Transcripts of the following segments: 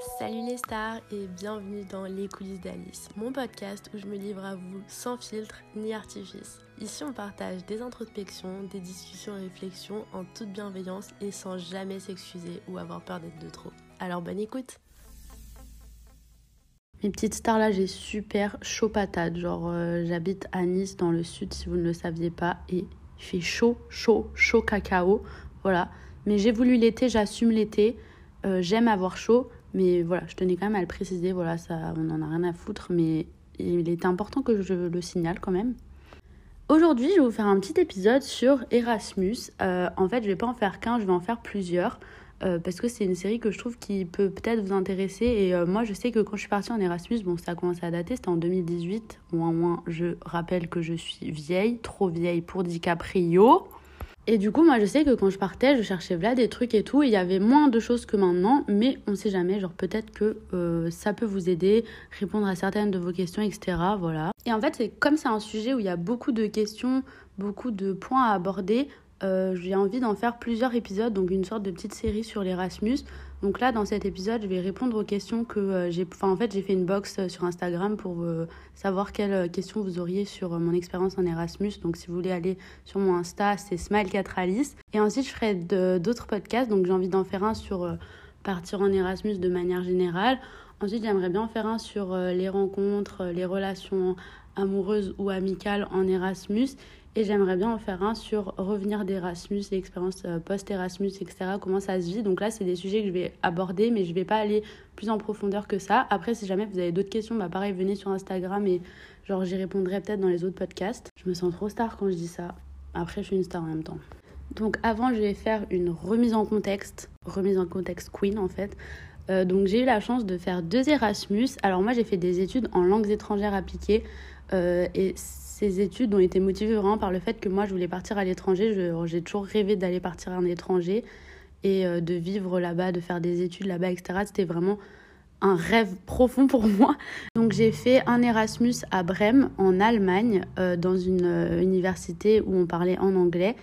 Salut les stars et bienvenue dans Les coulisses d'Alice, mon podcast où je me livre à vous sans filtre ni artifice. Ici on partage des introspections, des discussions et réflexions en toute bienveillance et sans jamais s'excuser ou avoir peur d'être de trop. Alors bonne écoute mes petites stars là, j'ai super chaud patate. Genre, euh, j'habite à Nice dans le sud si vous ne le saviez pas. Et il fait chaud, chaud, chaud cacao. Voilà. Mais j'ai voulu l'été, j'assume l'été. Euh, j'aime avoir chaud. Mais voilà, je tenais quand même à le préciser. On n'en a rien à foutre. Mais il était important que je le signale quand même. Aujourd'hui, je vais vous faire un petit épisode sur Erasmus. Euh, en fait, je vais pas en faire qu'un, je vais en faire plusieurs. Euh, parce que c'est une série que je trouve qui peut peut-être vous intéresser. Et euh, moi, je sais que quand je suis partie en Erasmus, bon, ça a commencé à dater, c'était en 2018. Moins, moins, je rappelle que je suis vieille, trop vieille pour DiCaprio. Et du coup, moi, je sais que quand je partais, je cherchais là des trucs et tout. Il y avait moins de choses que maintenant, mais on sait jamais. Genre, peut-être que euh, ça peut vous aider, répondre à certaines de vos questions, etc. Voilà. Et en fait, c'est comme c'est un sujet où il y a beaucoup de questions, beaucoup de points à aborder. Euh, j'ai envie d'en faire plusieurs épisodes, donc une sorte de petite série sur l'Erasmus. Donc là, dans cet épisode, je vais répondre aux questions que euh, j'ai... Enfin, en fait, j'ai fait une box euh, sur Instagram pour savoir quelles questions vous auriez sur mon expérience en Erasmus. Donc si vous voulez aller sur mon Insta, c'est Smile4Alice. Et ensuite, je ferai d'autres podcasts. Donc j'ai envie d'en faire un sur partir en Erasmus de manière générale. Ensuite, j'aimerais bien en faire un sur les rencontres, les relations amoureuses ou amicales en Erasmus. Et j'aimerais bien en faire un sur revenir d'Erasmus, l'expérience euh, post-Erasmus, etc. Comment ça se vit. Donc là, c'est des sujets que je vais aborder, mais je ne vais pas aller plus en profondeur que ça. Après, si jamais vous avez d'autres questions, bah pareil, venez sur Instagram et genre j'y répondrai peut-être dans les autres podcasts. Je me sens trop star quand je dis ça. Après, je suis une star en même temps. Donc avant, je vais faire une remise en contexte, remise en contexte queen en fait. Euh, donc j'ai eu la chance de faire deux Erasmus. Alors moi, j'ai fait des études en langues étrangères appliquées. Euh, et ces études ont été motivées vraiment par le fait que moi, je voulais partir à l'étranger. J'ai toujours rêvé d'aller partir à l'étranger et euh, de vivre là-bas, de faire des études là-bas, etc. C'était vraiment un rêve profond pour moi. Donc j'ai fait un Erasmus à Brême, en Allemagne, euh, dans une euh, université où on parlait en anglais.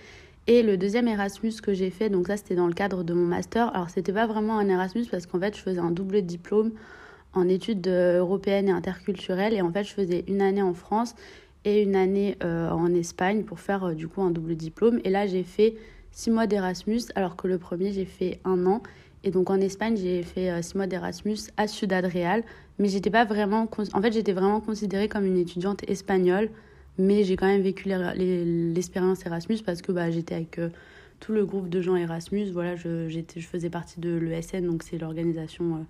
Et le deuxième Erasmus que j'ai fait, donc ça c'était dans le cadre de mon master. Alors c'était pas vraiment un Erasmus parce qu'en fait je faisais un double diplôme en études européennes et interculturelles. Et en fait je faisais une année en France et une année euh, en Espagne pour faire euh, du coup un double diplôme. Et là, j'ai fait six mois d'Erasmus, alors que le premier, j'ai fait un an. Et donc en Espagne, j'ai fait euh, six mois d'Erasmus à Ciudad Real. Mais j'étais pas vraiment. En fait, j'étais vraiment considérée comme une étudiante espagnole. Mais j'ai quand même vécu l'expérience Erasmus parce que bah, j'étais avec tout le groupe de gens Erasmus. Voilà, je, je faisais partie de l'ESN, donc c'est l'organisation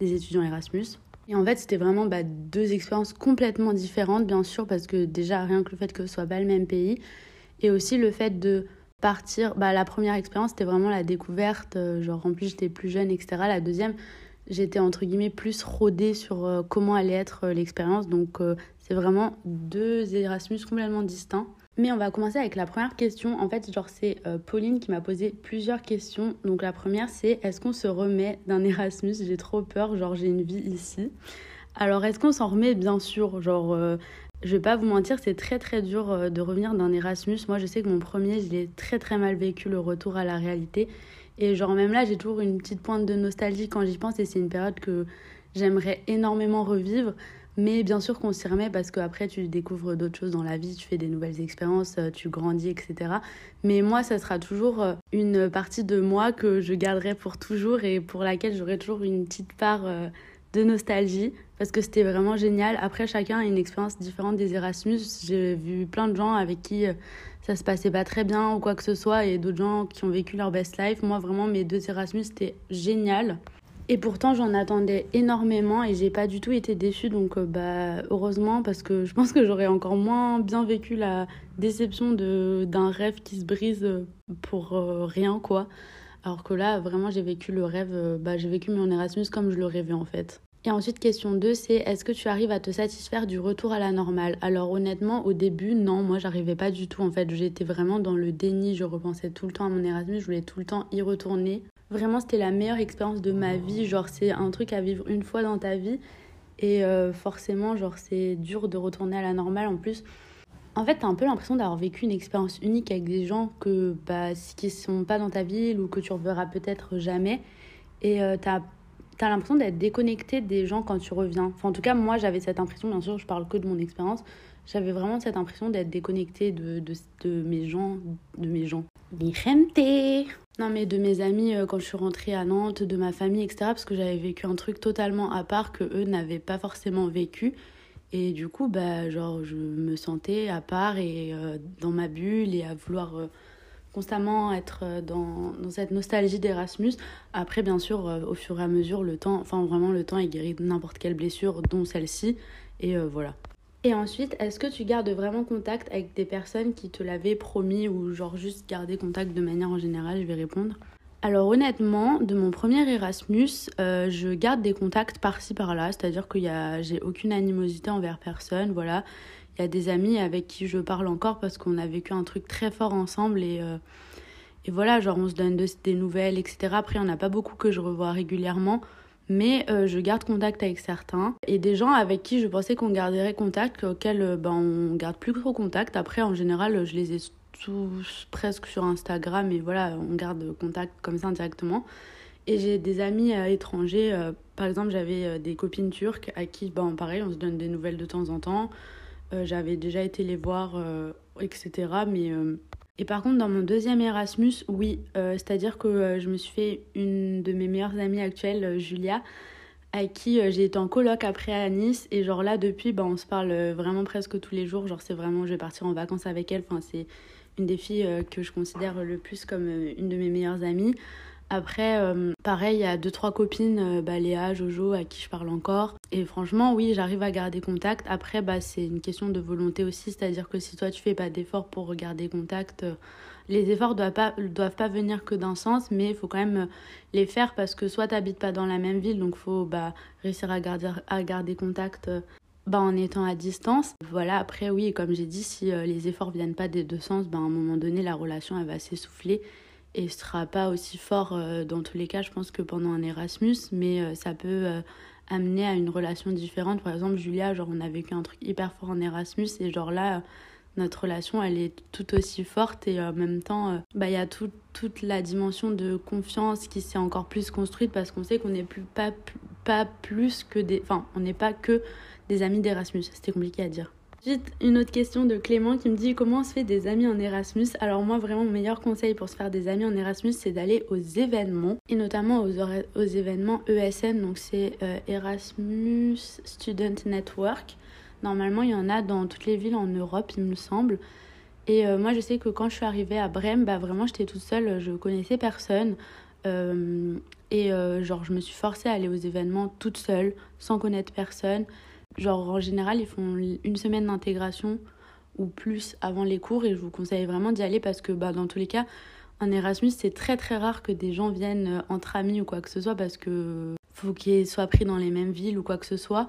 des étudiants Erasmus. Et en fait, c'était vraiment bah, deux expériences complètement différentes, bien sûr, parce que déjà, rien que le fait que ce soit pas le même pays, et aussi le fait de partir. Bah, la première expérience, c'était vraiment la découverte, euh, genre en plus j'étais plus jeune, etc. La deuxième, j'étais entre guillemets plus rodée sur euh, comment allait être euh, l'expérience. Donc, c'est vraiment deux Erasmus complètement distincts. Mais on va commencer avec la première question. En fait, genre, c'est euh, Pauline qui m'a posé plusieurs questions. Donc, la première, c'est est-ce qu'on se remet d'un Erasmus? J'ai trop peur, genre, j'ai une vie ici. Alors, est-ce qu'on s'en remet? Bien sûr. Genre, euh, je vais pas vous mentir, c'est très très dur euh, de revenir d'un Erasmus. Moi, je sais que mon premier, je l'ai très très mal vécu, le retour à la réalité. Et, genre, même là, j'ai toujours une petite pointe de nostalgie quand j'y pense. Et c'est une période que j'aimerais énormément revivre. Mais bien sûr qu'on s'y remet parce qu'après tu découvres d'autres choses dans la vie, tu fais des nouvelles expériences, euh, tu grandis, etc. Mais moi, ça sera toujours euh, une partie de moi que je garderai pour toujours et pour laquelle j'aurai toujours une petite part euh, de nostalgie parce que c'était vraiment génial. Après, chacun a une expérience différente des Erasmus. J'ai vu plein de gens avec qui ça se passait pas très bien ou quoi que ce soit et d'autres gens qui ont vécu leur best life. Moi, vraiment, mes deux Erasmus, c'était génial. Et pourtant, j'en attendais énormément et j'ai pas du tout été déçue. Donc, euh, bah, heureusement, parce que je pense que j'aurais encore moins bien vécu la déception d'un rêve qui se brise pour euh, rien, quoi. Alors que là, vraiment, j'ai vécu le rêve, euh, bah, j'ai vécu mon Erasmus comme je le rêvais en fait. Et ensuite, question 2, c'est est-ce que tu arrives à te satisfaire du retour à la normale? Alors honnêtement, au début, non, moi j'arrivais pas du tout en fait. J'étais vraiment dans le déni, je repensais tout le temps à mon Erasmus, je voulais tout le temps y retourner. Vraiment, c'était la meilleure expérience de ma vie. Genre, c'est un truc à vivre une fois dans ta vie. Et euh, forcément, genre, c'est dur de retourner à la normale. En plus, en fait, t'as un peu l'impression d'avoir vécu une expérience unique avec des gens que, bah, qui sont pas dans ta ville ou que tu reverras peut-être jamais. Et euh, t'as l'impression d'être déconnecté des gens quand tu reviens. Enfin, en tout cas, moi, j'avais cette impression, bien sûr, je parle que de mon expérience. J'avais vraiment cette impression d'être déconnecté de, de, de, mes gens, de mes gens. Mi gente Non, mais de mes amis euh, quand je suis rentrée à Nantes, de ma famille, etc. Parce que j'avais vécu un truc totalement à part que eux n'avaient pas forcément vécu. Et du coup, bah, genre, je me sentais à part et euh, dans ma bulle et à vouloir euh, constamment être dans, dans cette nostalgie d'Erasmus. Après, bien sûr, au fur et à mesure, le temps, enfin vraiment, le temps est guéri n'importe quelle blessure, dont celle-ci. Et voilà. Et ensuite, est-ce que tu gardes vraiment contact avec des personnes qui te l'avaient promis ou genre juste garder contact de manière en général Je vais répondre. Alors honnêtement, de mon premier Erasmus, euh, je garde des contacts par-ci par-là, c'est-à-dire que j'ai aucune animosité envers personne, voilà. Il y a des amis avec qui je parle encore parce qu'on a vécu un truc très fort ensemble et, euh, et voilà, genre on se donne de, des nouvelles, etc. Après, il n'y en a pas beaucoup que je revois régulièrement, mais euh, je garde contact avec certains. Et des gens avec qui je pensais qu'on garderait contact, auxquels euh, ben, on garde plus trop contact. Après, en général, je les ai tous presque sur Instagram et voilà, on garde contact comme ça indirectement. Et j'ai des amis étrangers, par exemple, j'avais des copines turques à qui, ben, pareil, on se donne des nouvelles de temps en temps. Euh, j'avais déjà été les voir, euh, etc. Mais, euh, Et par contre, dans mon deuxième Erasmus, oui, c'est-à-dire que je me suis fait une de mes meilleures amies actuelles, Julia, avec qui j'ai été en coloc après à Nice. Et genre là, depuis, bah, on se parle vraiment presque tous les jours. Genre, c'est vraiment, je vais partir en vacances avec elle. Enfin, c'est une des filles que je considère le plus comme une de mes meilleures amies. Après, euh, pareil, il y a deux, trois copines, euh, bah, Léa, Jojo, à qui je parle encore. Et franchement, oui, j'arrive à garder contact. Après, bah, c'est une question de volonté aussi. C'est-à-dire que si toi, tu fais pas d'efforts pour garder contact, euh, les efforts doivent pas, doivent pas venir que d'un sens, mais il faut quand même les faire parce que soit tu n'habites pas dans la même ville, donc faut bah, réussir à garder, à garder contact bah, en étant à distance. Voilà, après, oui, comme j'ai dit, si les efforts viennent pas des deux sens, bah, à un moment donné, la relation, elle va s'essouffler et sera pas aussi fort euh, dans tous les cas, je pense, que pendant un Erasmus, mais euh, ça peut euh, amener à une relation différente. Par exemple, Julia, genre, on a vécu un truc hyper fort en Erasmus, et genre là, notre relation, elle est tout aussi forte, et en même temps, bah, il y a tout, toute la dimension de confiance qui s'est encore plus construite parce qu'on sait qu'on n'est plus pas, pas plus que des. Enfin, on n'est pas que des amis d'Erasmus. C'était compliqué à dire. Ensuite, une autre question de Clément qui me dit comment on se fait des amis en Erasmus? Alors moi, vraiment, mon meilleur conseil pour se faire des amis en Erasmus, c'est d'aller aux événements, et notamment aux, événements ESN, donc c'est euh, Erasmus Student Network. Normalement, il y en a dans toutes les villes en Europe, il me semble. Et euh, moi, je sais que quand je suis arrivée à Brême, bah vraiment, j'étais toute seule, je connaissais personne. Euh, et genre, je me suis forcée à aller aux événements toute seule, sans connaître personne. Genre, en général, ils font une semaine d'intégration ou plus avant les cours et je vous conseille vraiment d'y aller parce que, bah, dans tous les cas, en Erasmus, c'est très très rare que des gens viennent euh, entre amis ou quoi que ce soit parce que faut qu'ils soient pris dans les mêmes villes ou quoi que ce soit.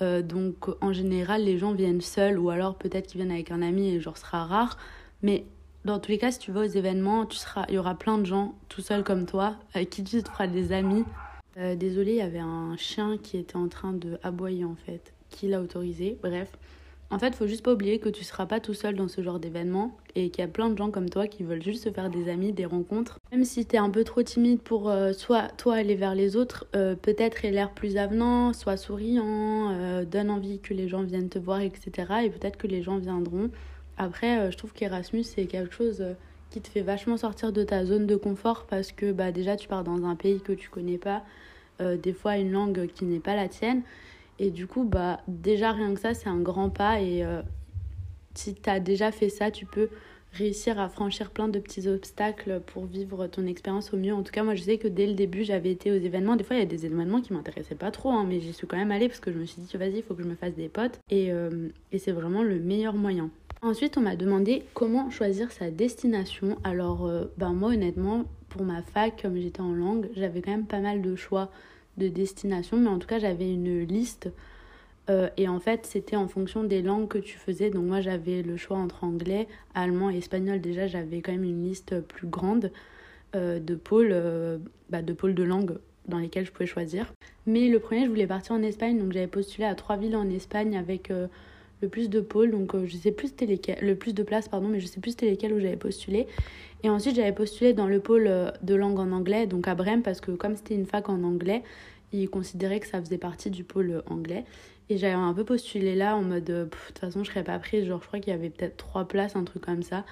Euh, donc, en général, les gens viennent seuls ou alors peut-être qu'ils viennent avec un ami et genre, sera rare. Mais dans tous les cas, si tu vas aux événements, tu seras, il y aura plein de gens tout seuls comme toi avec qui tu te feras des amis. Euh, désolée, il y avait un chien qui était en train de aboyer en fait qui l'a autorisé, bref. En fait, faut juste pas oublier que tu seras pas tout seul dans ce genre d'événement et qu'il y a plein de gens comme toi qui veulent juste se faire des amis, des rencontres. Même si tu es un peu trop timide pour euh, soit toi aller vers les autres, euh, peut-être l'air plus avenant, soit souriant, euh, donne envie que les gens viennent te voir, etc. Et peut-être que les gens viendront. Après, je trouve qu'Erasmus c'est quelque chose qui te fait vachement sortir de ta zone de confort parce que bah déjà tu pars dans un pays que tu connais pas, des fois une langue qui n'est pas la tienne. Et du coup, bah, déjà rien que ça, c'est un grand pas. Et euh, si tu as déjà fait ça, tu peux réussir à franchir plein de petits obstacles pour vivre ton expérience au mieux. En tout cas, moi, je sais que dès le début, j'avais été aux événements. Des fois, il y a des événements qui m'intéressaient pas trop, hein, mais j'y suis quand même allée parce que je me suis dit, vas-y, il faut que je me fasse des potes. Et, euh, et c'est vraiment le meilleur moyen. Ensuite, on m'a demandé comment choisir sa destination. Alors, euh, ben moi, honnêtement, pour ma fac, comme j'étais en langue, j'avais quand même pas mal de choix de destination, mais en tout cas j'avais une liste euh, et en fait c'était en fonction des langues que tu faisais. Donc moi j'avais le choix entre anglais, allemand et espagnol. Déjà j'avais quand même une liste plus grande euh, de pôles, euh, bah, de pôles de langue dans lesquels je pouvais choisir. Mais le premier je voulais partir en Espagne, donc j'avais postulé à trois villes en Espagne avec le plus de pôles, donc je sais plus c'était lesquels, le plus de places pardon, mais je sais plus c'était lesquels où j'avais postulé. Et ensuite, j'avais postulé dans le pôle euh, de langue en anglais, donc à Brême, parce que comme c'était une fac en anglais, Ils considéraient que ça faisait partie du pôle anglais. Et j'avais un peu postulé là en mode, de toute façon, je serais pas prise. Genre, je crois qu'il y avait peut-être trois places, un truc comme ça.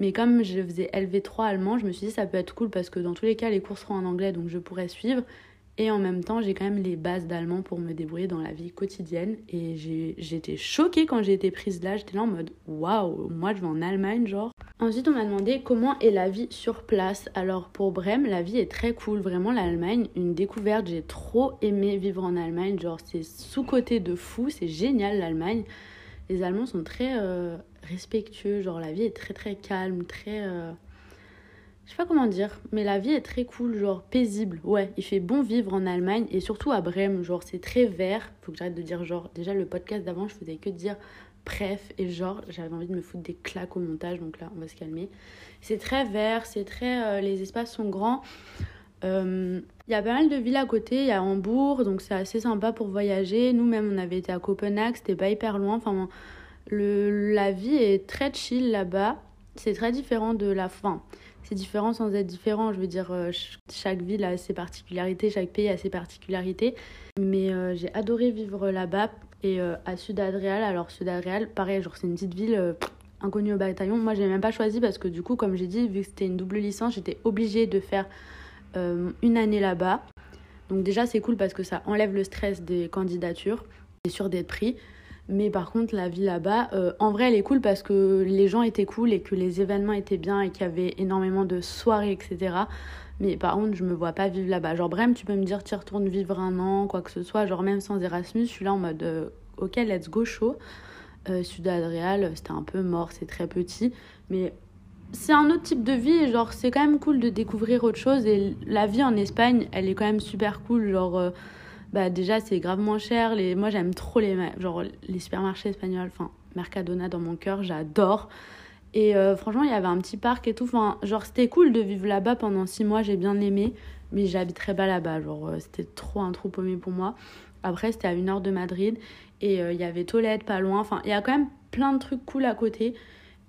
Mais comme je faisais LV3 allemand, je me suis dit, ça peut être cool parce que dans tous les cas, les cours seront en anglais, donc je pourrais suivre. Et en même temps, j'ai quand même les bases d'allemand pour me débrouiller dans la vie quotidienne. Et j'étais choquée quand j'ai été prise là. J'étais là en mode waouh, moi je vais en Allemagne, genre. Ensuite, on m'a demandé comment est la vie sur place. Alors pour Brême, la vie est très cool. Vraiment, l'Allemagne, une découverte. J'ai trop aimé vivre en Allemagne. Genre, c'est sous-côté de fou. C'est génial l'Allemagne. Les Allemands sont très euh, respectueux. Genre, la vie est très très calme, très. Euh, je sais pas comment dire, mais la vie est très cool, genre paisible. Ouais, il fait bon vivre en Allemagne et surtout à Brême, genre c'est très vert. Faut que j'arrête de dire genre. Déjà le podcast d'avant, je faisais que dire bref et genre j'avais envie de me foutre des claques au montage, donc là on va se calmer. C'est très vert, c'est très. Euh, les espaces sont grands. Euh, il y a pas mal de villes à côté, il y a Hambourg, donc c'est assez sympa pour voyager. Nous-mêmes, on avait été à Copenhague, c'était pas hyper loin. Enfin, le, la vie est très chill là-bas. C'est très différent de la fin c'est différent sans être différent. Je veux dire, euh, chaque ville a ses particularités, chaque pays a ses particularités. Mais euh, j'ai adoré vivre là-bas et euh, à Sud-Adréal. Alors, Sud-Adréal, pareil, genre, c'est une petite ville inconnue au bataillon. Moi, j'ai même pas choisi parce que du coup, comme j'ai dit, vu que c'était une double licence, j'étais obligée de faire une année là-bas. Donc, déjà, c'est cool parce que ça enlève le stress des candidatures et sûr d'être pris. Mais par contre, la vie là-bas, euh, en vrai, elle est cool parce que les gens étaient cool et que les événements étaient bien et qu'il y avait énormément de soirées, etc. Mais par contre, je me vois pas vivre là-bas. Genre, Brême, tu peux me dire, tu retournes vivre un an, quoi que ce soit. Genre, même sans Erasmus, je suis là en mode, euh, ok, let's go chaud. Euh, Sud Adréal, c'était un peu mort, c'est très petit. Mais c'est un autre type de vie. Genre, c'est quand même cool de découvrir autre chose. Et la vie en Espagne, elle est quand même super cool. Genre bah déjà c'est grave moins cher. Les... Moi j'aime trop les, genre, les supermarchés espagnols, enfin Mercadona dans mon cœur, j'adore. Et euh, franchement, il y avait un petit parc et tout. Enfin, genre, c'était cool de vivre là-bas pendant six mois, j'ai bien aimé. Mais j'habiterais pas là-bas. Genre, euh, c'était trop un trou paumé pour moi. Après, c'était à une heure de Madrid. Et euh, il y avait Tolède pas loin. Enfin, il y a quand même plein de trucs cool à côté.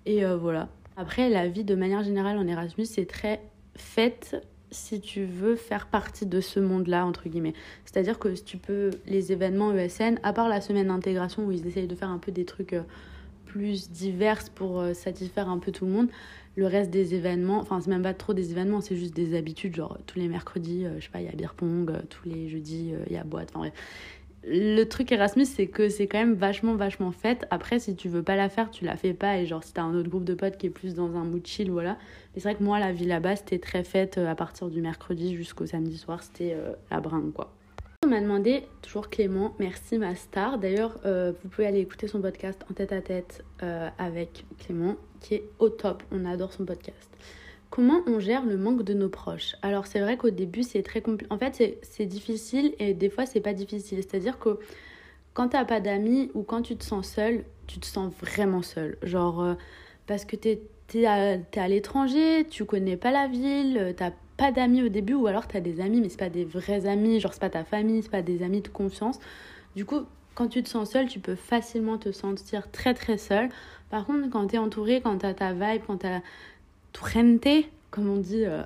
Et voilà. Après, la vie de manière générale en Erasmus, c'est très faite si tu veux faire partie de ce monde-là, entre guillemets. C'est-à-dire que si tu peux, les événements ESN, à part la semaine d'intégration où ils essayent de faire un peu des trucs plus divers pour euh, satisfaire un peu tout le monde, le reste des événements, enfin c'est même pas trop des événements, c'est juste des habitudes, genre tous les mercredis, euh, je sais pas, il y a beer pong, tous les jeudis, il y a boîte, enfin le truc Erasmus, c'est que c'est quand même vachement, vachement fait. Après, si tu veux pas la faire, tu la fais pas. Et genre, si t'as un autre groupe de potes qui est plus dans un mood chill, voilà. Mais c'est vrai que moi, la vie là-bas, c'était très faite euh, à partir du mercredi jusqu'au samedi soir. C'était euh, la bringue, quoi. M'a demandé, toujours Clément, merci ma star. D'ailleurs, euh, vous pouvez aller écouter son podcast en tête à tête avec Clément, qui est au top. On adore son podcast. Comment on gère le manque de nos proches? Alors c'est vrai qu'au début c'est très compliqué. En fait c'est difficile et des fois c'est pas difficile. C'est-à-dire que quand t'as pas d'amis ou quand tu te sens seul, tu te sens vraiment seul. Genre euh, parce que t'es es à, à l'étranger, tu connais pas la ville, t'as pas d'amis au début ou alors t'as des amis mais c'est pas des vrais amis, genre c'est pas ta famille, c'est pas des amis de confiance. Du coup quand tu te sens seul, tu peux facilement te sentir très très seul. Par contre, quand tu es entouré, quand tu as ta vibe, quand tu as comme on dit, euh,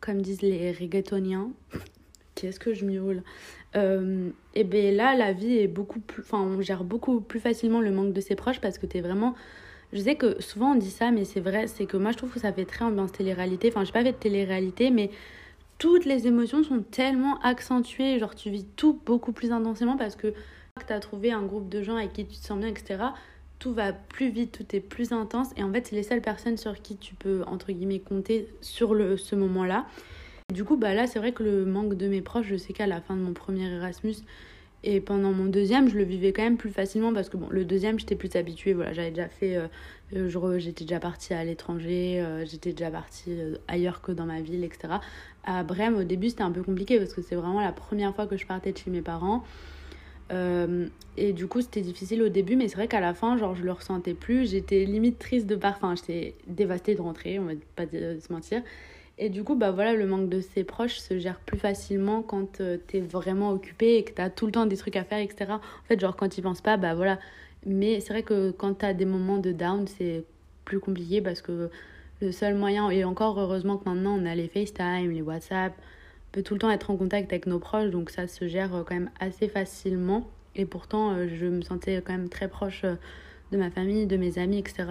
comme disent les reggaetoniens. Qu'est-ce que je miaule euh, Et bien là, la vie est beaucoup plus. Enfin, on gère beaucoup plus facilement le manque de ses proches parce que tu es vraiment. Je sais que souvent on dit ça, mais c'est vrai, c'est que moi je trouve que ça fait très ambiance télé-réalité. Enfin, j'ai pas fait de télé-réalité, mais toutes les émotions sont tellement accentuées. Genre, tu vis tout beaucoup plus intensément parce que tu as trouvé un groupe de gens avec qui tu te sens bien, etc tout va plus vite, tout est plus intense. Et en fait, c'est les seules personnes sur qui tu peux, entre guillemets, compter sur le, ce moment-là. Du coup, bah là, c'est vrai que le manque de mes proches, je sais qu'à la fin de mon premier Erasmus et pendant mon deuxième, je le vivais quand même plus facilement parce que bon, le deuxième, j'étais plus habituée. Voilà, j'avais déjà fait, euh, euh, j'étais déjà partie à l'étranger, euh, j'étais déjà partie ailleurs que dans ma ville, etc. À Brême, au début, c'était un peu compliqué parce que c'est vraiment la première fois que je partais de chez mes parents. Euh, et du coup, c'était difficile au début, mais c'est vrai qu'à la fin, genre, je le ressentais plus. J'étais limite triste de. Enfin, j'étais dévastée de rentrer, on va pas se mentir. Et du coup, bah voilà, le manque de ses proches se gère plus facilement quand euh, t'es vraiment occupé et que t'as tout le temps des trucs à faire, etc. En fait, genre, quand ils pensent pas, bah voilà. Mais c'est vrai que quand t'as des moments de down, c'est plus compliqué parce que le seul moyen, et encore heureusement que maintenant on a les FaceTime, les WhatsApp, peut tout le temps être en contact avec nos proches, donc ça se gère quand même assez facilement. Et pourtant, je me sentais quand même très proche de ma famille, de mes amis, etc.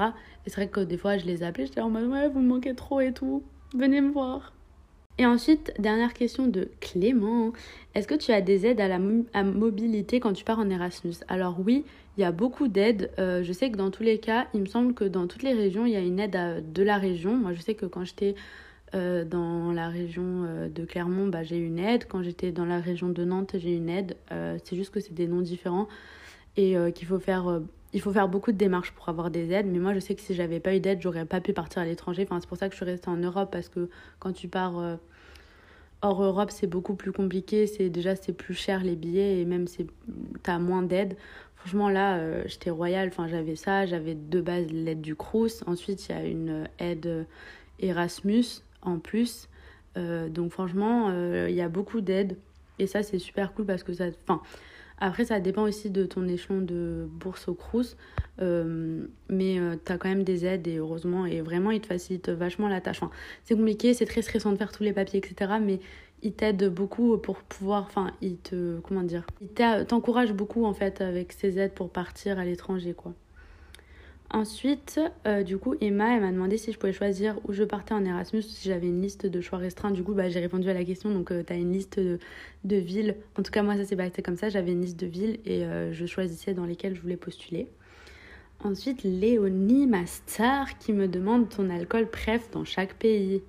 Et c'est vrai que des fois, je les appelais, j'étais en mode ouais, vous me manquez trop et tout, venez me voir. Et ensuite, dernière question de Clément. Est-ce que tu as des aides à la mobilité quand tu pars en Erasmus? Alors oui, il y a beaucoup d'aides. Euh, je sais que dans tous les cas, il me semble que dans toutes les régions, il y a une aide de la région. Moi, je sais que quand j'étais euh, dans la région euh, de Clermont, bah, j'ai une aide. Quand j'étais dans la région de Nantes, j'ai une aide. c'est juste que c'est des noms différents et qu'il faut faire il faut faire beaucoup de démarches pour avoir des aides, mais moi je sais que si j'avais pas eu d'aide, j'aurais pas pu partir à l'étranger. Enfin, c'est pour ça que je suis restée en Europe parce que quand tu pars euh, hors Europe, c'est beaucoup plus compliqué. C'est déjà c'est plus cher les billets et même c'est t'as moins d'aide. Franchement là, euh, j'étais royale. Enfin, j'avais ça, j'avais de base l'aide du Crous. Ensuite, il y a une aide Erasmus en plus. Euh, donc franchement, il y a beaucoup d'aides et ça c'est super cool parce que ça, enfin après, ça dépend aussi de ton échelon de bourse au Crous. Euh, mais euh, tu as quand même des aides et heureusement, et vraiment, ils te facilitent vachement la tâche. c'est compliqué, c'est très stressant de faire tous les papiers, etc. Mais ils t'aident beaucoup pour pouvoir. Enfin, ils te. Comment dire Ils t'encouragent beaucoup en fait avec ces aides pour partir à l'étranger, quoi. Ensuite, euh, du coup, Emma, elle m'a demandé si je pouvais choisir où je partais en Erasmus, si j'avais une liste de choix restreints. Du coup, bah, j'ai répondu à la question. Donc, euh, tu as une liste de, villes. En tout cas, moi, ça s'est passé comme ça. J'avais une liste de villes et euh, je choisissais dans lesquelles je voulais postuler. Ensuite, Léonie, ma star, qui me demande ton alcool préf dans chaque pays.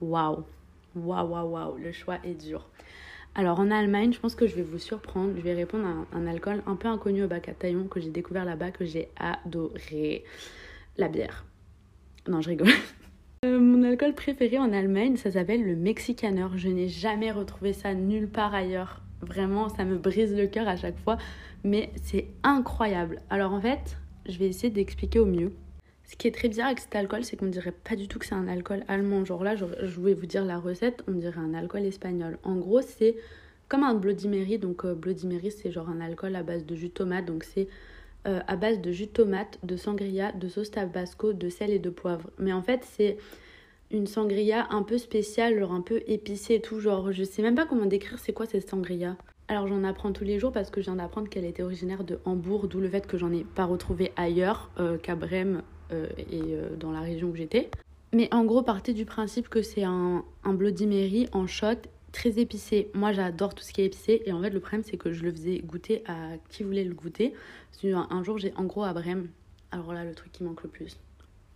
Waouh! Waouh, waouh, waouh, le choix est dur. Alors en Allemagne, je pense que je vais vous surprendre. Je vais répondre à un, alcool un peu inconnu au bac à Taillon que j'ai découvert là-bas, que j'ai adoré. La bière. Non, je rigole. Euh, mon alcool préféré en Allemagne, ça s'appelle le Mexicaner. Je n'ai jamais retrouvé ça nulle part ailleurs. Vraiment, ça me brise le cœur à chaque fois. Mais c'est incroyable. Alors en fait, je vais essayer d'expliquer au mieux. Ce qui est très bizarre avec cet alcool, c'est qu'on dirait pas du tout que c'est un alcool allemand. Genre là, je, vais vous dire la recette, on dirait un alcool espagnol. En gros, c'est comme un Bloody Mary. Donc euh, Bloody Mary, c'est genre un alcool à base de jus de tomate. Donc c'est euh, à base de jus de tomate, de sangria, de sauce tabasco, de sel et de poivre. Mais en fait, c'est une sangria un peu spéciale, genre un peu épicée et tout. Genre, je sais même pas comment décrire c'est quoi cette sangria. Alors j'en apprends tous les jours parce que je viens d'apprendre qu'elle était originaire de Hambourg, d'où le fait que j'en ai pas retrouvé ailleurs euh, qu'à Brême et euh, dans la région où j'étais. Mais en gros, partez du principe que c'est un, un Bloody Mary en shot très épicé. Moi, j'adore tout ce qui est épicé. Et en fait, le problème, c'est que je le faisais goûter à qui voulait le goûter. Un, un jour, j'ai en gros à Brême. Alors là, le truc qui manque le plus,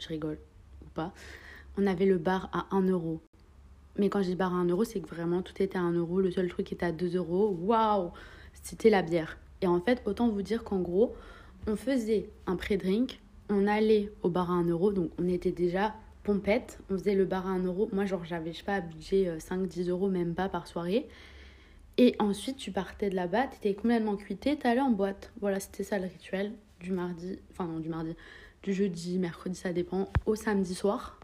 je rigole ou pas, on avait le bar à 1 euro. Mais quand je dis bar à 1 euro, c'est que vraiment tout était à 1 euro. Le seul truc qui était à 2 euros, waouh, c'était la bière. Et en fait, autant vous dire qu'en gros, on faisait un pré-drink on allait au bar à 1 euro, donc on était déjà pompette, on faisait le bar à 1 euro. Moi, genre, j'avais, je sais pas, budget 5-10 euh, euros, même pas par soirée. Et ensuite, tu partais de là-bas, t'étais complètement cuité, t'allais en boîte. Voilà, c'était ça le rituel du mardi, enfin non, du mardi, du jeudi, mercredi, ça dépend, au samedi soir.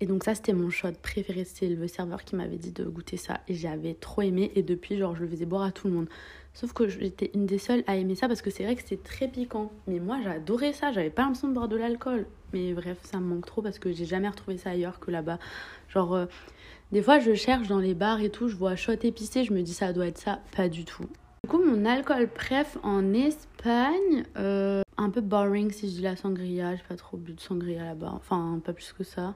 Et donc ça, c'était mon shot préféré. C'est le serveur qui m'avait dit de goûter ça. Et j'avais trop aimé. Et depuis, genre, je le faisais boire à tout le monde. Sauf que j'étais une des seules à aimer ça parce que c'est vrai que c'est très piquant. Mais moi, j'adorais ça. J'avais pas l'impression de boire de l'alcool. Mais bref, ça me manque trop parce que j'ai jamais retrouvé ça ailleurs que là-bas. Genre, euh, des fois, je cherche dans les bars et tout. Je vois shot épicé. Je me dis, ça doit être ça. Pas du tout. Du coup, mon alcool préf en Espagne, euh, un peu boring si je dis la sangria. J'ai pas trop bu de sangria là-bas. Enfin, pas plus que ça.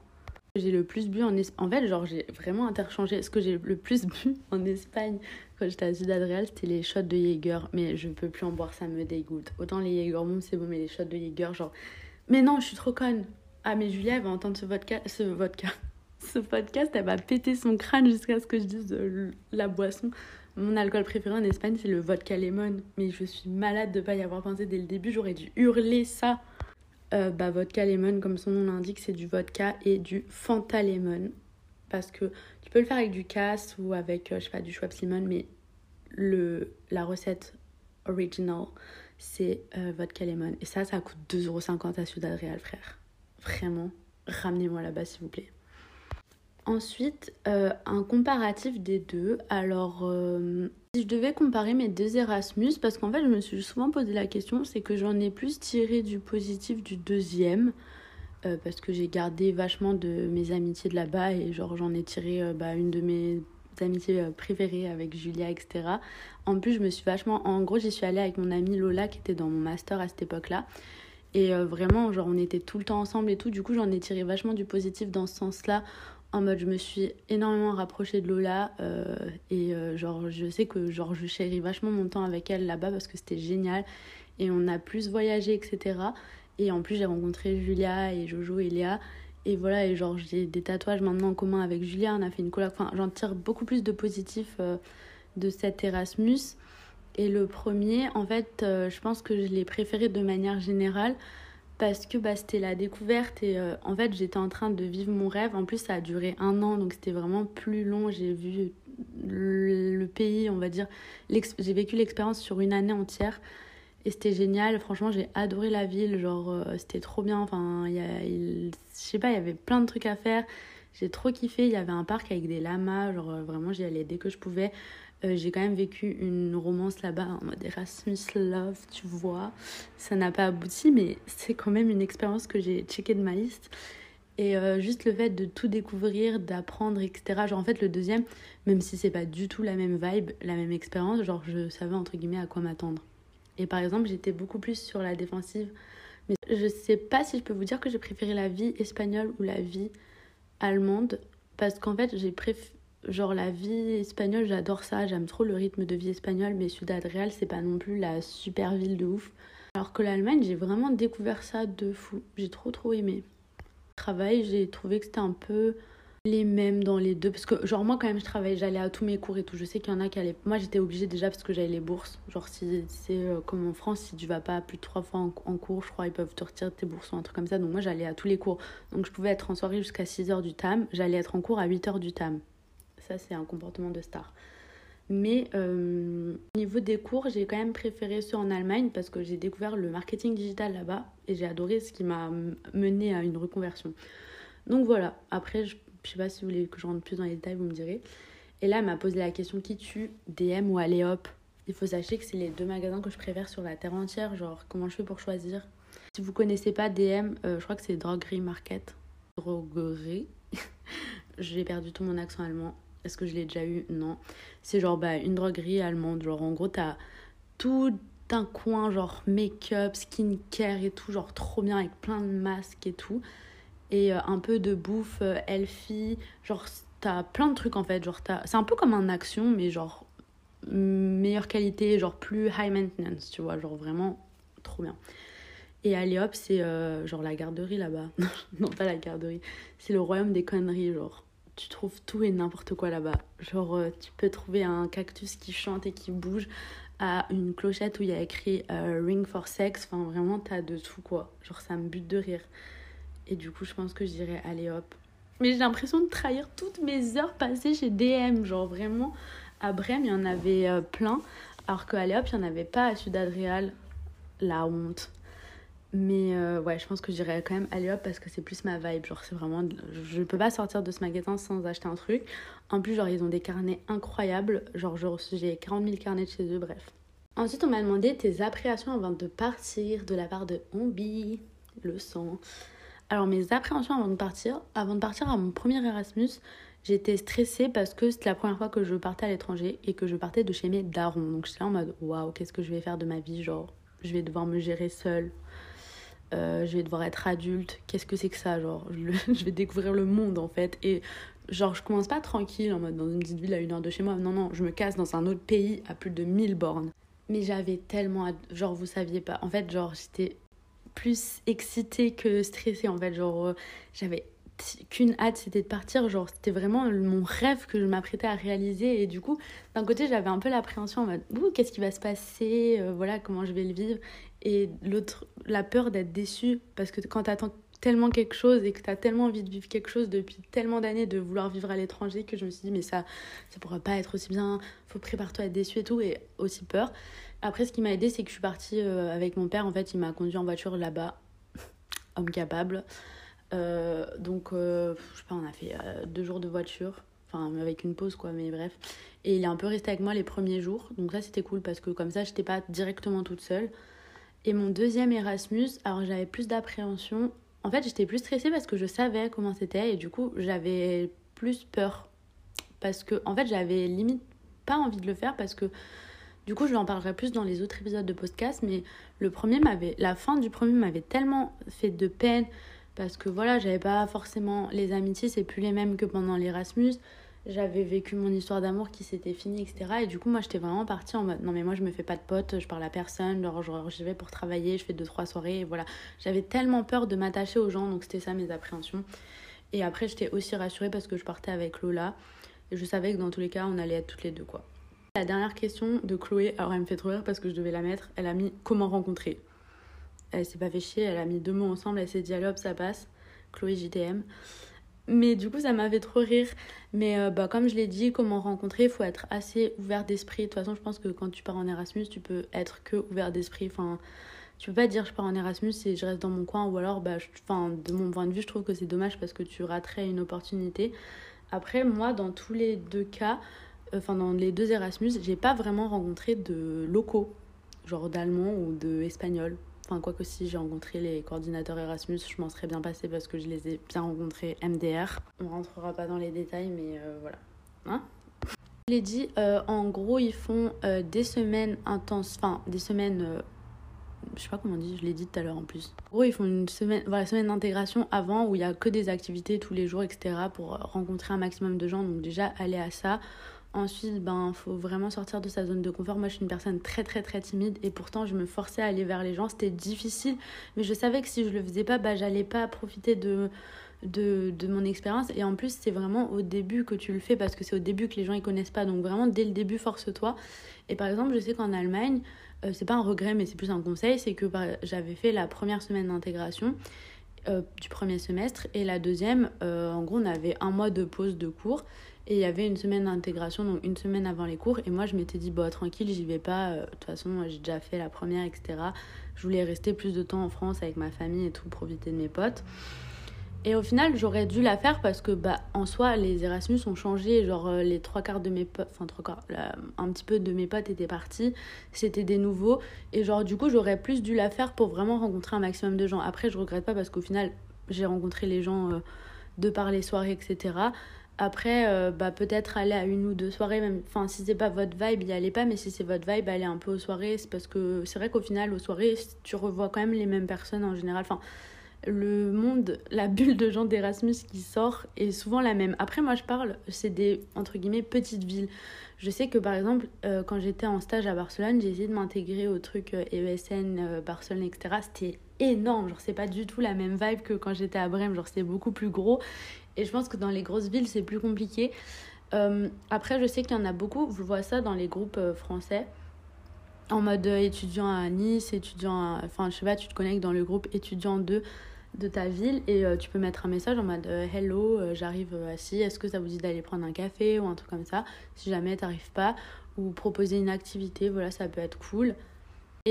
J'ai le plus bu en Espagne. En fait, genre, j'ai vraiment interchangé. Ce que j'ai le plus bu en Espagne quand j'étais à Ciudad Real, c'était les shots de Jaeger. Mais je peux plus en boire, ça me dégoûte. Autant les Jaeger bon, c'est bon, mais les shots de Jaeger, genre. Mais non, je suis trop conne. Ah, mais Julia, elle va entendre ce vodka. Ce vodka. Ce podcast, elle va péter son crâne jusqu'à ce que je dise euh, la boisson. Mon alcool préféré en Espagne, c'est le vodka lemon. Mais je suis malade de pas y avoir pensé dès le début. J'aurais dû hurler ça. Euh, bah, vodka lemon, comme son nom l'indique, c'est du vodka et du Fanta lemon. Parce que tu peux le faire avec du casse ou avec, euh, je sais pas, du Schweppes lemon, mais le, la recette original, c'est euh, vodka lemon. Et ça, ça coûte 2,50€ à Ciudad Real, frère. Vraiment, ramenez-moi là-bas, s'il vous plaît. Ensuite, un comparatif des deux. Alors, si je devais comparer mes deux Erasmus, parce qu'en fait je me suis souvent posé la question, c'est que j'en ai plus tiré du positif du deuxième, euh, parce que j'ai gardé vachement de mes amitiés de là-bas et genre j'en ai tiré euh, bah, une de mes amitiés euh, préférées avec Julia, etc. En plus, je me suis vachement. En gros, j'y suis allée avec mon amie Lola qui était dans mon master à cette époque-là. Et vraiment, genre, on était tout le temps ensemble et tout. Du coup, j'en ai tiré vachement du positif dans ce sens-là. En mode, je me suis énormément rapprochée de Lola. Euh, et genre, je sais que genre, je chéris vachement mon temps avec elle là-bas parce que c'était génial. Et on a plus voyagé, etc. Et en plus, j'ai rencontré Julia et Jojo et Léa. Et voilà, et genre, j'ai des tatouages maintenant en commun avec Julia. On a fait une collab. Enfin, j'en tire beaucoup plus de positif euh, de cet Erasmus. Et le premier, en fait, euh, je pense que je l'ai préféré de manière générale parce que bah, c'était la découverte et euh, en fait j'étais en train de vivre mon rêve. En plus ça a duré un an donc c'était vraiment plus long. J'ai vu le pays, on va dire, j'ai vécu l'expérience sur une année entière. Et c'était génial, franchement j'ai adoré la ville, genre euh, c'était trop bien, enfin je sais pas, il y avait plein de trucs à faire, j'ai trop kiffé, il y avait un parc avec des lamas, genre euh, vraiment j'y allais dès que je pouvais. Euh, j'ai quand même vécu une romance là-bas en mode Erasmus Love, tu vois. Ça n'a pas abouti, mais c'est quand même une expérience que j'ai checké de ma liste. Et juste le fait de tout découvrir, d'apprendre, etc. Genre en fait le deuxième, même si c'est pas du tout la même vibe, la même expérience, genre je savais entre guillemets à quoi m'attendre. Et par exemple, j'étais beaucoup plus sur la défensive. Mais je sais pas si je peux vous dire que j'ai préféré la vie espagnole ou la vie allemande. Parce qu'en fait, j'ai préféré. Genre la vie espagnole, j'adore ça, j'aime trop le rythme de vie espagnol, mais Ciudad Real, c'est pas non plus la super ville de ouf. Alors que l'Allemagne, j'ai vraiment découvert ça de fou. J'ai trop trop aimé. Travail, j'ai trouvé que c'était un peu les mêmes dans les deux parce que genre moi quand même je travaillais j'allais à tous mes cours et tout je sais qu'il y en a qui allaient moi j'étais obligée déjà parce que j'avais les bourses genre si c'est euh, comme en France si tu vas pas plus de trois fois en, cours je crois ils peuvent te retirer tes bourses ou un truc comme ça donc moi j'allais à tous les cours donc je pouvais être en soirée jusqu'à 6 heures du tam j'allais être en cours à 8 heures du tam ça c'est un comportement de star mais euh, au niveau des cours, j'ai quand même préféré ceux en Allemagne parce que j'ai découvert le marketing digital là-bas et j'ai adoré ce qui m'a mené à une reconversion. Donc voilà, après je je sais pas si vous voulez que je rentre plus dans les détails, vous me direz. Et là, elle m'a posé la question qui tue, DM ou Aléop Il faut sachez que c'est les deux magasins que je préfère sur la terre entière. Genre, comment je fais pour choisir? Si vous connaissez pas DM, euh, je crois que c'est Droguerie Market. Droguerie? J'ai perdu tout mon accent allemand. Est-ce que je l'ai déjà eu? Non. C'est genre bah, une droguerie allemande. Genre, en gros, t'as tout un coin, genre make-up, skincare et tout, genre trop bien avec plein de masques et tout et euh, un peu de bouffe euh, healthy. Genre, t'as plein de trucs en fait. Genre, c'est un peu comme un action, mais genre meilleure qualité, genre plus high maintenance, tu vois. Genre vraiment trop bien. Et allez hop, c'est euh, genre la garderie là-bas. non, pas la garderie. C'est le royaume des conneries, genre. Tu trouves tout et n'importe quoi là-bas. Genre, tu peux trouver un cactus qui chante et qui bouge à une clochette où il y a écrit Ring for Sex. Enfin, vraiment, t'as de tout quoi. Genre, ça me bute de rire. Et du coup, je pense que je dirais allez hop. Mais j'ai l'impression de trahir toutes mes heures passées chez DM. Genre vraiment, à Brême, il y en avait euh, plein. Alors qu'à hop, il n'y en avait pas à Ciudad Real. La honte. Mais euh, ouais, je pense que je dirais quand même allez hop parce que c'est plus ma vibe. Genre, c'est vraiment. Je ne peux pas sortir de ce magasin sans acheter un truc. En plus, genre, ils ont des carnets incroyables. Genre, j'ai 40 000 carnets de chez eux, bref. Ensuite, on m'a demandé tes appréhensions avant de partir de la part de Ombi, le sang. Alors mes appréhensions avant de partir, avant de partir à mon premier Erasmus, j'étais stressée parce que c'était la première fois que je partais à l'étranger et que je partais de chez mes darons. Donc j'étais là en mode waouh, qu'est-ce que je vais faire de ma vie? Genre, je vais devoir me gérer seule. Euh, je vais devoir être adulte. Qu'est-ce que c'est que ça Genre, je, vais découvrir le monde en fait. Et genre, je commence pas tranquille en mode dans une petite ville à une heure de chez moi. Non, non, je me casse dans un autre pays à plus de 1000 bornes. Mais j'avais tellement. Genre, vous saviez pas. En fait, genre, j'étais plus excitée que stressée en fait. Genre, euh, j'avais qu'une hâte, c'était de partir. Genre, c'était vraiment mon rêve que je m'apprêtais à réaliser. Et du coup, d'un côté, j'avais un peu l'appréhension en mode, qu'est-ce qui va se passer? Euh, Voilà, comment je vais le vivre. Et l'autre, la peur d'être déçue. Parce que quand t'attends tellement quelque chose et que t'as tellement envie de vivre quelque chose depuis tellement d'années, de vouloir vivre à l'étranger, que je me suis dit, mais ça, ça pourra pas être aussi bien. Faut préparer-toi à être déçu et tout. Et aussi peur. Après, ce qui m'a aidé, c'est que je suis partie euh, avec mon père. En fait, il m'a conduit en voiture là-bas, homme capable. Euh, donc, euh, je sais pas, on a fait deux jours de voiture. Enfin, avec une pause, quoi, mais bref. Et il est un peu resté avec moi les premiers jours. Donc, ça, c'était cool parce que comme ça, j'étais pas directement toute seule. Et mon deuxième Erasmus, alors j'avais plus d'appréhension. En fait, j'étais plus stressée parce que je savais comment c'était et du coup, j'avais plus peur parce que en fait j'avais limite pas envie de le faire parce que du coup je en parlerai plus dans les autres épisodes de podcast mais le premier m'avait la fin du premier m'avait tellement fait de peine parce que voilà j'avais pas forcément les amitiés c'est plus les mêmes que pendant l'Erasmus j'avais vécu mon histoire d'amour qui s'était finie etc et du coup moi j'étais vraiment partie en mode non mais moi je me fais pas de potes je parle à personne genre j'y vais pour travailler je fais deux trois soirées et voilà j'avais tellement peur de m'attacher aux gens donc c'était ça mes appréhensions et après j'étais aussi rassurée parce que je partais avec Lola et je savais que dans tous les cas, on allait être toutes les deux, quoi. La dernière question de Chloé, alors elle me fait trop rire parce que je devais la mettre. Elle a mis comment rencontrer? Elle s'est pas fait chier, elle a mis deux mots ensemble, elle s'est dit ça passe. Chloé JTM. Mais du coup, ça m'a fait trop rire. Mais euh, bah, comme je l'ai dit, comment rencontrer, il faut être assez ouvert d'esprit. De toute façon, je pense que quand tu pars en Erasmus, tu peux être que ouvert d'esprit. Enfin, tu peux pas dire je pars en Erasmus et je reste dans mon coin. Ou alors, bah, enfin, de mon point de vue, je trouve que c'est dommage parce que tu raterais une opportunité. Après, moi, dans tous les deux cas, enfin dans les deux Erasmus, j'ai pas vraiment rencontré de locaux, genre d'allemand ou d'espagnol. Enfin, quoi que si j'ai rencontré les coordinateurs Erasmus, je m'en serais bien passé parce que je les ai bien rencontrés MDR. On rentrera pas dans les détails, mais euh, voilà. Hein? Je l'ai dit, euh, en gros, ils font euh, des semaines intenses, enfin des semaines je sais pas comment on dit, je l'ai dit tout à l'heure en plus. En gros, ils font une semaine, semaine d'intégration avant où il y a que des activités tous les jours, etc. pour rencontrer un maximum de gens. Donc déjà, aller à ça. Ensuite, ben, faut vraiment sortir de sa zone de confort. Moi, je suis une personne très, très, très timide et pourtant, je me forçais à aller vers les gens. C'était difficile, mais je savais que si je le faisais pas, bah, j'allais pas profiter de, de, de mon expérience. Et en plus, c'est vraiment au début que tu le fais parce que c'est au début que les gens ils connaissent pas. Donc, vraiment, dès le début, force-toi. Et par exemple, je sais qu'en Allemagne, euh, c'est pas un regret, mais c'est plus un conseil, c'est que bah, j'avais fait la première semaine d'intégration euh, du premier semestre et la deuxième, euh, en gros, on avait un mois de pause de cours et il y avait une semaine d'intégration, donc une semaine avant les cours. Et moi, je m'étais dit, bon, tranquille, j'y vais pas. De toute façon, j'ai déjà fait la première, etc. Je voulais rester plus de temps en France avec ma famille et tout, profiter de mes potes. Et au final, j'aurais dû la faire parce que, bah, en soi, les Erasmus ont changé. Genre, euh, les trois quarts de mes potes, enfin, trois quarts, un petit peu de mes potes étaient partis. C'était des nouveaux. Et, genre, du coup, j'aurais plus dû la faire pour vraiment rencontrer un maximum de gens. Après, je regrette pas parce qu'au final, j'ai rencontré les gens euh, de par les soirées, etc. Après, euh, bah, peut-être aller à une ou deux soirées, même. Enfin, si c'est pas votre vibe, y allez pas. Mais si c'est votre vibe, allez un peu aux soirées. C'est parce que c'est vrai qu'au final, aux soirées, tu revois quand même les mêmes personnes en général. Enfin, le monde, la bulle de gens d'Erasmus qui sort est souvent la même. Après, moi, je parle, c'est des, entre guillemets, petites villes. Je sais que, par exemple, euh, quand j'étais en stage à Barcelone, j'ai essayé de m'intégrer au truc ESN, euh, e Barcelone, etc. C'était énorme. Genre, c'est pas du tout la même vibe que quand j'étais à Brême. Genre, c'est beaucoup plus gros. Et je pense que dans les grosses villes, c'est plus compliqué. après, je sais qu'il y en a beaucoup. Je vois ça dans les groupes français en mode étudiant à Nice, étudiant Enfin, je sais pas, tu te connectes dans le groupe étudiant 2 de ta ville et euh, tu peux mettre un message en mode euh, Hello, euh, j'arrive assis, est-ce que ça vous dit d'aller prendre un café ou un truc comme ça? Si jamais t'arrives pas, ou proposer une activité, voilà, ça peut être cool.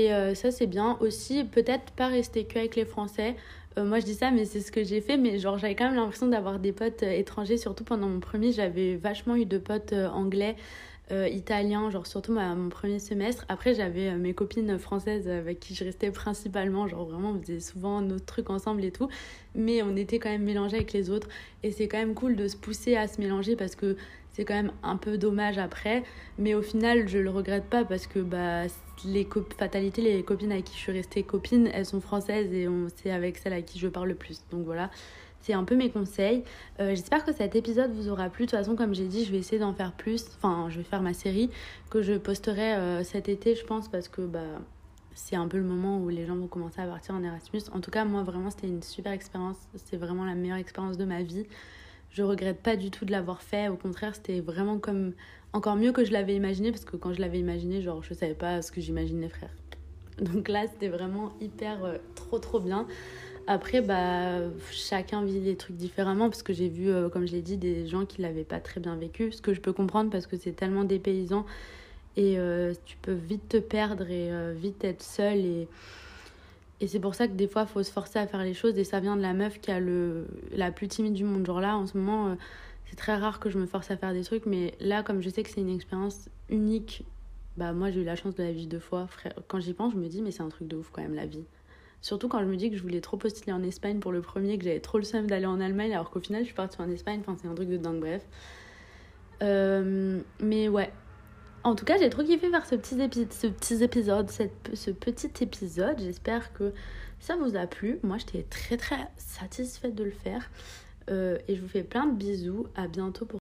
Et ça, c'est bien aussi, peut-être pas rester que avec les Français. moi, je dis ça, mais c'est ce que j'ai fait. Mais genre, j'avais quand même l'impression d'avoir des potes étrangers, surtout pendant mon premier. J'avais vachement eu de potes anglais euh, italien, genre surtout mon premier semestre. Après, j'avais euh, mes copines françaises avec qui je restais principalement, genre vraiment, on faisait souvent nos trucs ensemble et tout. Mais on était quand même mélangés avec les autres. Et c'est quand même cool de se pousser à se mélanger parce que c'est quand même un peu dommage après. Mais au final, je le regrette pas parce que bah, les fatalités, les copines avec qui je suis restée copine, elles sont françaises et c'est avec celles à qui je parle le plus. Donc voilà. C'est un peu mes conseils. Euh, j'espère que cet épisode vous aura plu. De toute façon, comme j'ai dit, je vais essayer d'en faire plus. Enfin, je vais faire ma série que je posterai euh, cet été, je pense, parce que bah, c'est un peu le moment où les gens vont commencer à partir en Erasmus. En tout cas, moi, vraiment, c'était une super expérience. C'est vraiment la meilleure expérience de ma vie. Je regrette pas du tout de l'avoir fait. Au contraire, c'était vraiment comme encore mieux que je l'avais imaginé parce que quand je l'avais imaginé, genre, je savais pas ce que j'imaginais, frère. Donc là, c'était vraiment hyper euh, trop trop bien. Après, bah, chacun vit les trucs différemment parce que j'ai vu, euh, comme je l'ai dit, des gens qui l'avaient pas très bien vécu. Ce que je peux comprendre parce que c'est tellement dépaysant et euh, tu peux vite te perdre et vite être seul. Et, et c'est pour ça que des fois, il faut se forcer à faire les choses. Et ça vient de la meuf qui a le, la plus timide du monde. Genre là, en ce moment, c'est très rare que je me force à faire des trucs. Mais là, comme je sais que c'est une expérience unique, bah, moi, j'ai eu la chance de la vivre deux fois. Frère. Quand j'y pense, je me dis, mais c'est un truc de ouf quand même, la vie. Surtout quand je me dis que je voulais trop postuler en Espagne pour le premier, que j'avais trop le seum d'aller en Allemagne, alors qu'au final, je suis partie en Espagne. Enfin, c'est un truc de dingue, bref. mais ouais. En tout cas, j'ai trop kiffé faire ce petit, épisode, ce petit épisode, ce petit épisode. J'espère que ça vous a plu. Moi, j'étais très très satisfaite de le faire. et je vous fais plein de bisous. À bientôt pour